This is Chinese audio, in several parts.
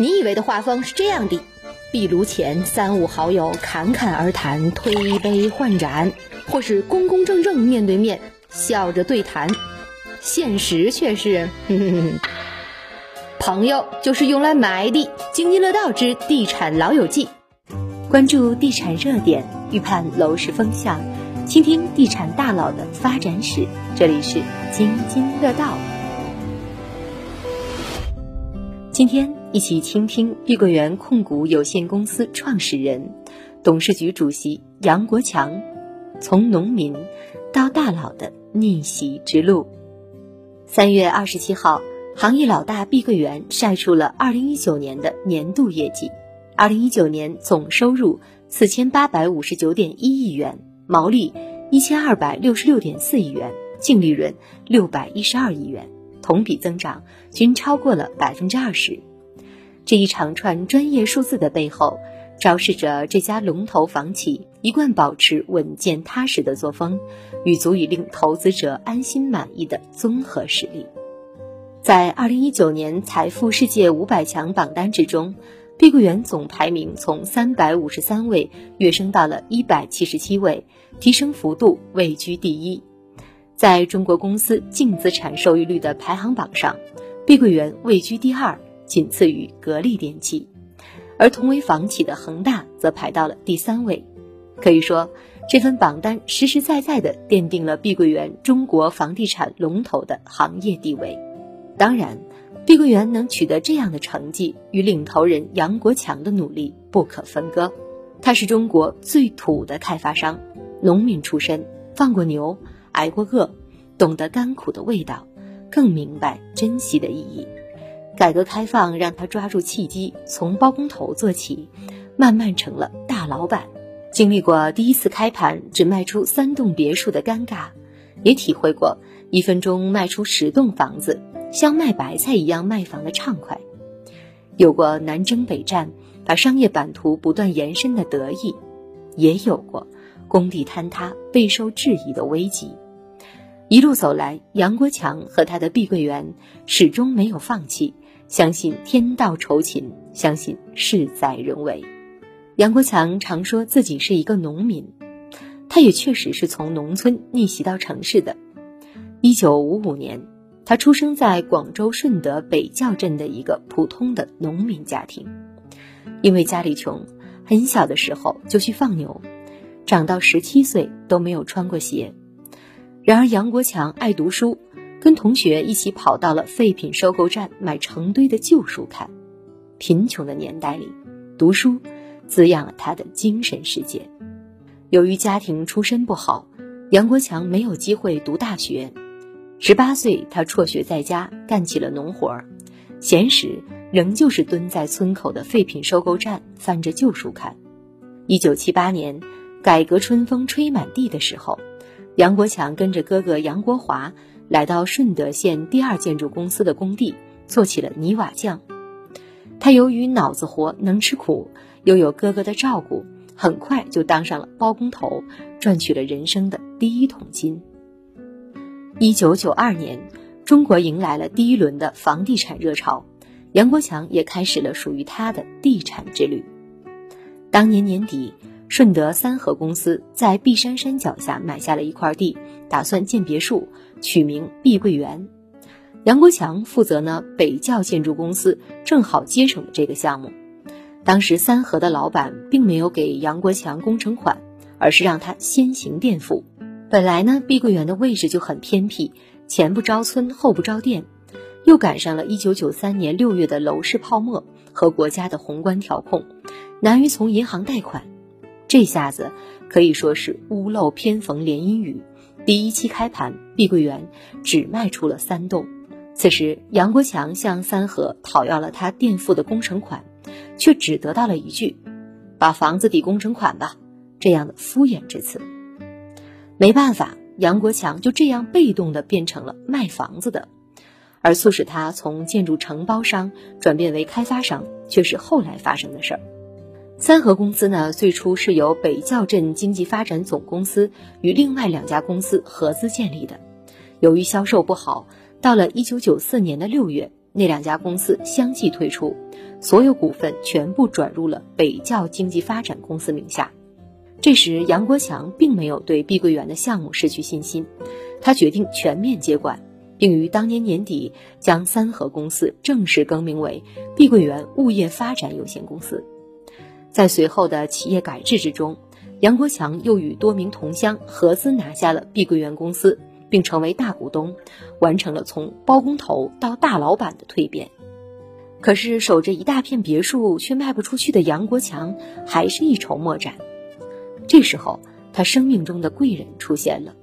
你以为的画风是这样的：壁炉前三五好友侃侃而谈，推杯换盏，或是公公正正面对面笑着对谈。现实却是，朋友就是用来埋的。津津乐道之地产老友记，关注地产热点，预判楼市风向，倾听地产大佬的发展史。这里是津津乐道。今天一起倾听碧桂园控股有限公司创始人、董事局主席杨国强从农民到大佬的逆袭之路。三月二十七号，行业老大碧桂园晒出了二零一九年的年度业绩：二零一九年总收入四千八百五十九点一亿元，毛利一千二百六十六点四亿元，净利润六百一十二亿元。同比增长均超过了百分之二十，这一长串专业数字的背后，昭示着这家龙头房企一贯保持稳健踏实的作风与足以令投资者安心满意的综合实力。在二零一九年财富世界五百强榜单之中，碧桂园总排名从三百五十三位跃升到了一百七十七位，提升幅度位居第一。在中国公司净资产收益率的排行榜上，碧桂园位居第二，仅次于格力电器，而同为房企的恒大则排到了第三位。可以说，这份榜单实实在在地奠定了碧桂园中国房地产龙头的行业地位。当然，碧桂园能取得这样的成绩，与领头人杨国强的努力不可分割。他是中国最土的开发商，农民出身，放过牛。挨过饿，懂得甘苦的味道，更明白珍惜的意义。改革开放让他抓住契机，从包工头做起，慢慢成了大老板。经历过第一次开盘只卖出三栋别墅的尴尬，也体会过一分钟卖出十栋房子，像卖白菜一样卖房的畅快。有过南征北战，把商业版图不断延伸的得意，也有过工地坍塌备受质疑的危机。一路走来，杨国强和他的碧桂园始终没有放弃，相信天道酬勤，相信事在人为。杨国强常说自己是一个农民，他也确实是从农村逆袭到城市的。一九五五年，他出生在广州顺德北滘镇的一个普通的农民家庭，因为家里穷，很小的时候就去放牛，长到十七岁都没有穿过鞋。然而，杨国强爱读书，跟同学一起跑到了废品收购站买成堆的旧书看。贫穷的年代里，读书滋养了他的精神世界。由于家庭出身不好，杨国强没有机会读大学。十八岁，他辍学在家，干起了农活儿。闲时仍旧是蹲在村口的废品收购站翻着旧书看。一九七八年，改革春风吹满地的时候。杨国强跟着哥哥杨国华来到顺德县第二建筑公司的工地，做起了泥瓦匠。他由于脑子活，能吃苦，又有哥哥的照顾，很快就当上了包工头，赚取了人生的第一桶金。一九九二年，中国迎来了第一轮的房地产热潮，杨国强也开始了属于他的地产之旅。当年年底。顺德三和公司在碧山山脚下买下了一块地，打算建别墅，取名碧桂园。杨国强负责呢北窖建筑公司，正好接手了这个项目。当时三和的老板并没有给杨国强工程款，而是让他先行垫付。本来呢碧桂园的位置就很偏僻，前不着村后不着店，又赶上了一九九三年六月的楼市泡沫和国家的宏观调控，难于从银行贷款。这下子可以说是屋漏偏逢连阴雨。第一期开盘，碧桂园只卖出了三栋。此时，杨国强向三和讨要了他垫付的工程款，却只得到了一句：“把房子抵工程款吧。”这样的敷衍之词。没办法，杨国强就这样被动的变成了卖房子的，而促使他从建筑承包商转变为开发商，却是后来发生的事儿。三和公司呢，最初是由北滘镇经济发展总公司与另外两家公司合资建立的。由于销售不好，到了一九九四年的六月，那两家公司相继退出，所有股份全部转入了北滘经济发展公司名下。这时，杨国强并没有对碧桂园的项目失去信心，他决定全面接管，并于当年年底将三和公司正式更名为碧桂园物业发展有限公司。在随后的企业改制之中，杨国强又与多名同乡合资拿下了碧桂园公司，并成为大股东，完成了从包工头到大老板的蜕变。可是，守着一大片别墅却卖不出去的杨国强，还是一筹莫展。这时候，他生命中的贵人出现了，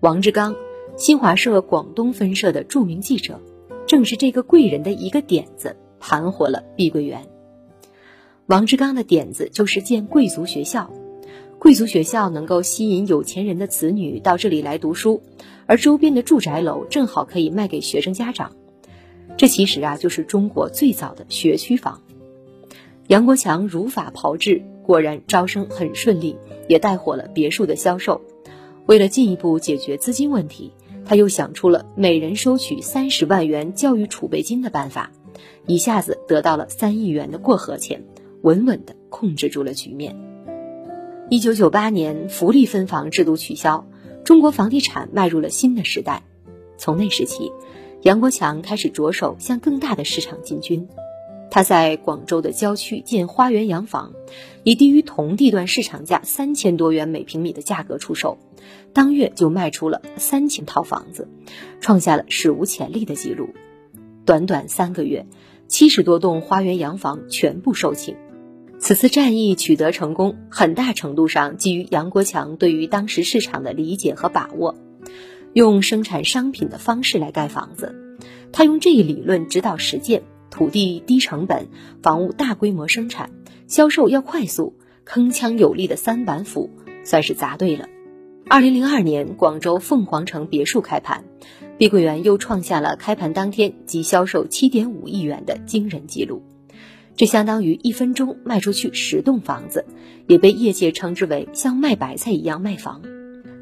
王志刚，新华社广东分社的著名记者，正是这个贵人的一个点子，盘活了碧桂园。王志刚的点子就是建贵族学校，贵族学校能够吸引有钱人的子女到这里来读书，而周边的住宅楼正好可以卖给学生家长。这其实啊，就是中国最早的学区房。杨国强如法炮制。果然招生很顺利，也带火了别墅的销售。为了进一步解决资金问题，他又想出了每人收取三十万元教育储备金的办法，一下子得到了三亿元的过河钱，稳稳地控制住了局面。一九九八年，福利分房制度取消，中国房地产迈入了新的时代。从那时起，杨国强开始着手向更大的市场进军。他在广州的郊区建花园洋房，以低于同地段市场价三千多元每平米的价格出售，当月就卖出了三千套房子，创下了史无前例的纪录。短短三个月，七十多栋花园洋房全部售罄。此次战役取得成功，很大程度上基于杨国强对于当时市场的理解和把握，用生产商品的方式来盖房子。他用这一理论指导实践。土地低成本，房屋大规模生产，销售要快速，铿锵有力的三板斧算是砸对了。二零零二年，广州凤凰城别墅开盘，碧桂园又创下了开盘当天即销售七点五亿元的惊人纪录，这相当于一分钟卖出去十栋房子，也被业界称之为像卖白菜一样卖房。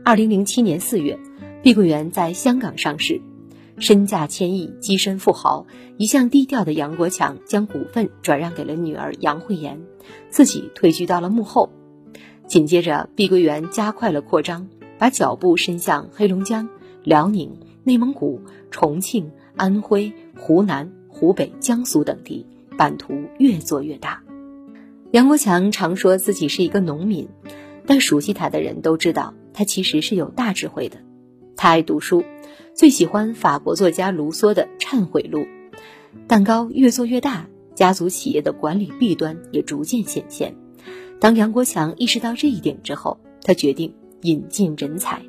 二零零七年四月，碧桂园在香港上市。身价千亿、跻身富豪，一向低调的杨国强将股份转让给了女儿杨惠妍，自己退居到了幕后。紧接着，碧桂园加快了扩张，把脚步伸向黑龙江、辽宁、内蒙古、重庆、安徽、湖南、湖北、江苏等地，版图越做越大。杨国强常说自己是一个农民，但熟悉他的人都知道，他其实是有大智慧的。他爱读书。最喜欢法国作家卢梭的《忏悔录》，蛋糕越做越大，家族企业的管理弊端也逐渐显现。当杨国强意识到这一点之后，他决定引进人才。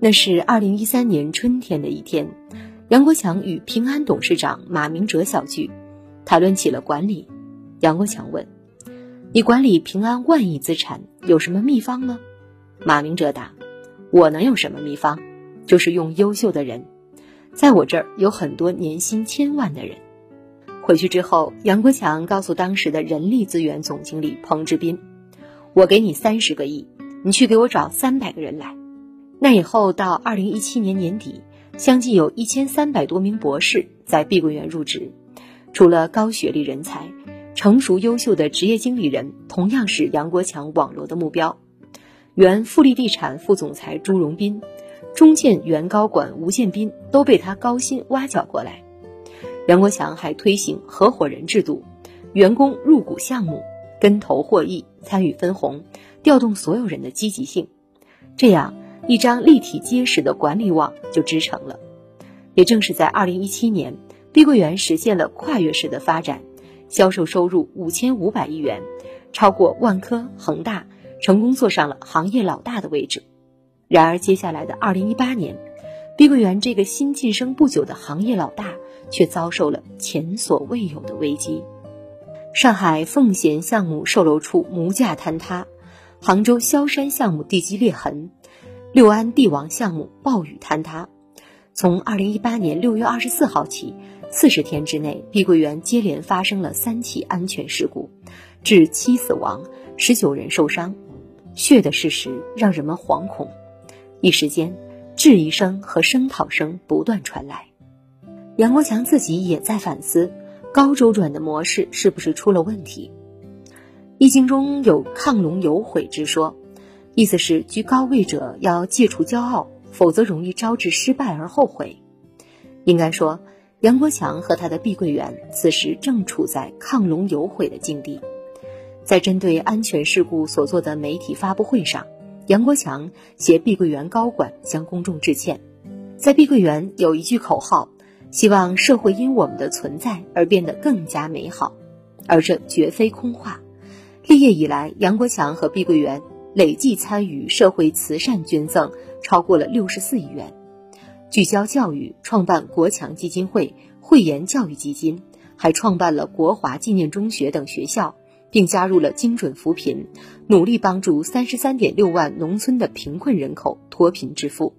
那是二零一三年春天的一天，杨国强与平安董事长马明哲小聚，谈论起了管理。杨国强问：“你管理平安万亿资产有什么秘方吗？”马明哲答：“我能有什么秘方？”就是用优秀的人，在我这儿有很多年薪千万的人。回去之后，杨国强告诉当时的人力资源总经理彭志斌：“我给你三十个亿，你去给我找三百个人来。”那以后到二零一七年年底，相继有一千三百多名博士在碧桂园入职。除了高学历人才，成熟优秀的职业经理人同样是杨国强网罗的目标。原富力地产副总裁朱荣斌。中建原高管吴建斌都被他高薪挖角过来。杨国强还推行合伙人制度，员工入股项目，跟投获益，参与分红，调动所有人的积极性。这样一张立体结实的管理网就织成了。也正是在二零一七年，碧桂园实现了跨越式的发展，销售收入五千五百亿元，超过万科、恒大，成功坐上了行业老大的位置。然而，接下来的二零一八年，碧桂园这个新晋升不久的行业老大，却遭受了前所未有的危机。上海奉贤项目售楼处模架坍塌，杭州萧山项目地基裂痕，六安帝王项目暴雨坍塌。从二零一八年六月二十四号起，四十天之内，碧桂园接连发生了三起安全事故，致七死亡、十九人受伤。血的事实让人们惶恐。一时间，质疑声和声讨声不断传来。杨国强自己也在反思，高周转的模式是不是出了问题？《易经》中有亢龙有悔之说，意思是居高位者要戒除骄傲，否则容易招致失败而后悔。应该说，杨国强和他的碧桂园此时正处在亢龙有悔的境地。在针对安全事故所做的媒体发布会上，杨国强携碧桂园高管向公众致歉。在碧桂园有一句口号。希望社会因我们的存在而变得更加美好，而这绝非空话。立业以来，杨国强和碧桂园累计参与社会慈善捐赠超过了六十四亿元，聚焦教育，创办国强基金会、汇研教育基金，还创办了国华纪念中学等学校，并加入了精准扶贫，努力帮助三十三点六万农村的贫困人口脱贫致富。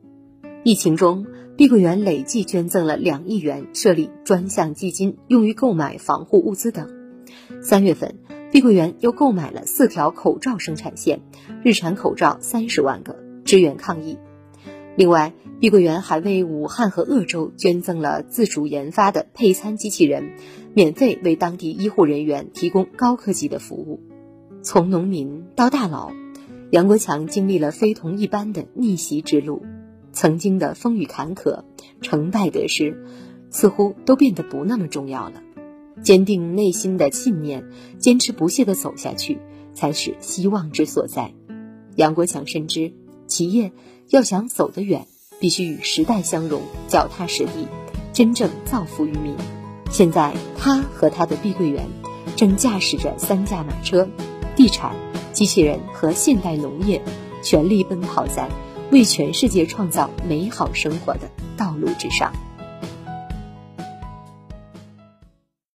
疫情中。碧桂园累计捐赠了两亿元，设立专项基金，用于购买防护物资等。三月份，碧桂园又购买了四条口罩生产线，日产口罩三十万个，支援抗疫。另外，碧桂园还为武汉和鄂州捐赠了自主研发的配餐机器人，免费为当地医护人员提供高科技的服务。从农民到大佬，杨国强经历了非同一般的逆袭之路。曾经的风雨坎坷、成败得失，似乎都变得不那么重要了。坚定内心的信念，坚持不懈地走下去，才是希望之所在。杨国强深知，企业要想走得远，必须与时代相融，脚踏实地，真正造福于民。现在，他和他的碧桂园，正驾驶着三驾马车——地产、机器人和现代农业，全力奔跑在。为全世界创造美好生活的道路之上。